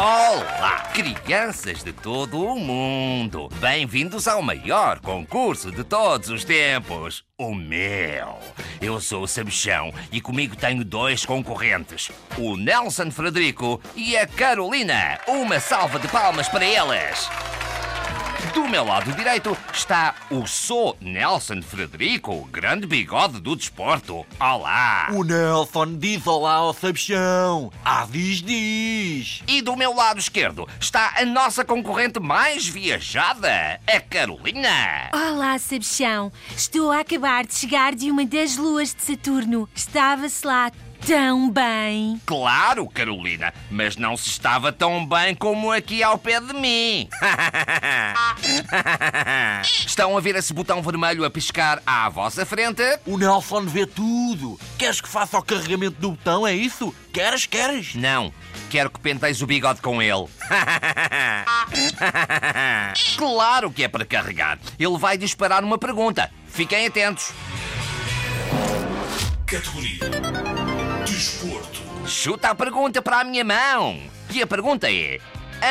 Olá, crianças de todo o mundo! Bem-vindos ao maior concurso de todos os tempos, o meu. Eu sou o Sabichão e comigo tenho dois concorrentes, o Nelson Frederico e a Carolina. Uma salva de palmas para eles! Do meu lado direito está o Sou Nelson Frederico, grande bigode do desporto. Olá! O Nelson diz olá ao Sabichão. Ah, diz, diz. E do meu lado esquerdo está a nossa concorrente mais viajada, a Carolina. Olá, Sabichão. Estou a acabar de chegar de uma das luas de Saturno. Estava-se lá tão bem. Claro, Carolina, mas não se estava tão bem como aqui ao pé de mim. Estão a ver esse botão vermelho a piscar à vossa frente? O Nelson vê tudo. Queres que faça o carregamento do botão, é isso? Queres, queres? Não, quero que penteis o bigode com ele. claro que é para carregar. Ele vai disparar uma pergunta. Fiquem atentos. Categoria Desporto. Chuta a pergunta para a minha mão. E a pergunta é: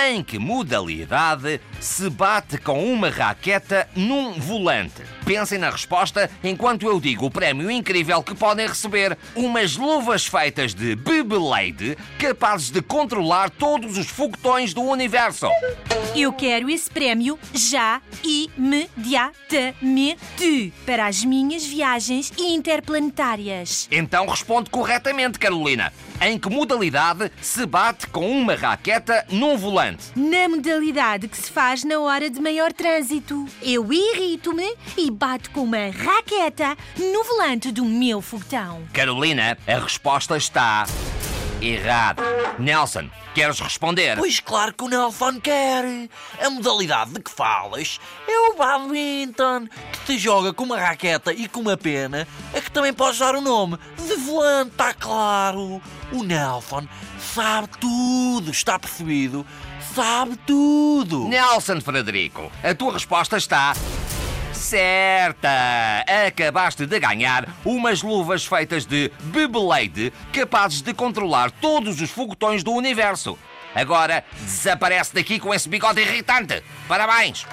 em que modalidade se bate com uma raqueta num volante? Pensem na resposta enquanto eu digo o prémio incrível que podem receber: umas luvas feitas de Beyblade capazes de controlar todos os foguetões do universo. Eu quero esse prémio já, imediatamente, para as minhas viagens interplanetárias. Então responde corretamente, Carolina. Em que modalidade se bate com uma raqueta num volante? Na modalidade que se faz na hora de maior trânsito. Eu irrito-me e bato com uma raqueta no volante do meu foguetão. Carolina, a resposta está errada. Nelson, queres responder? Pois claro que o Nelson quer. A modalidade de que falas é o badminton, que se joga com uma raqueta e com uma pena, a que também podes dar o nome de volante, está claro. O Nelson sabe tudo, está percebido? Sabe tudo. Nelson Frederico, a tua resposta está certa. Acabaste de ganhar umas luvas feitas de Beyblade capazes de controlar todos os foguetões do universo. Agora desaparece daqui com esse bigode irritante. Parabéns!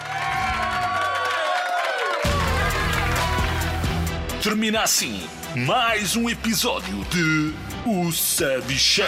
Termina assim mais um episódio de O Sabichão.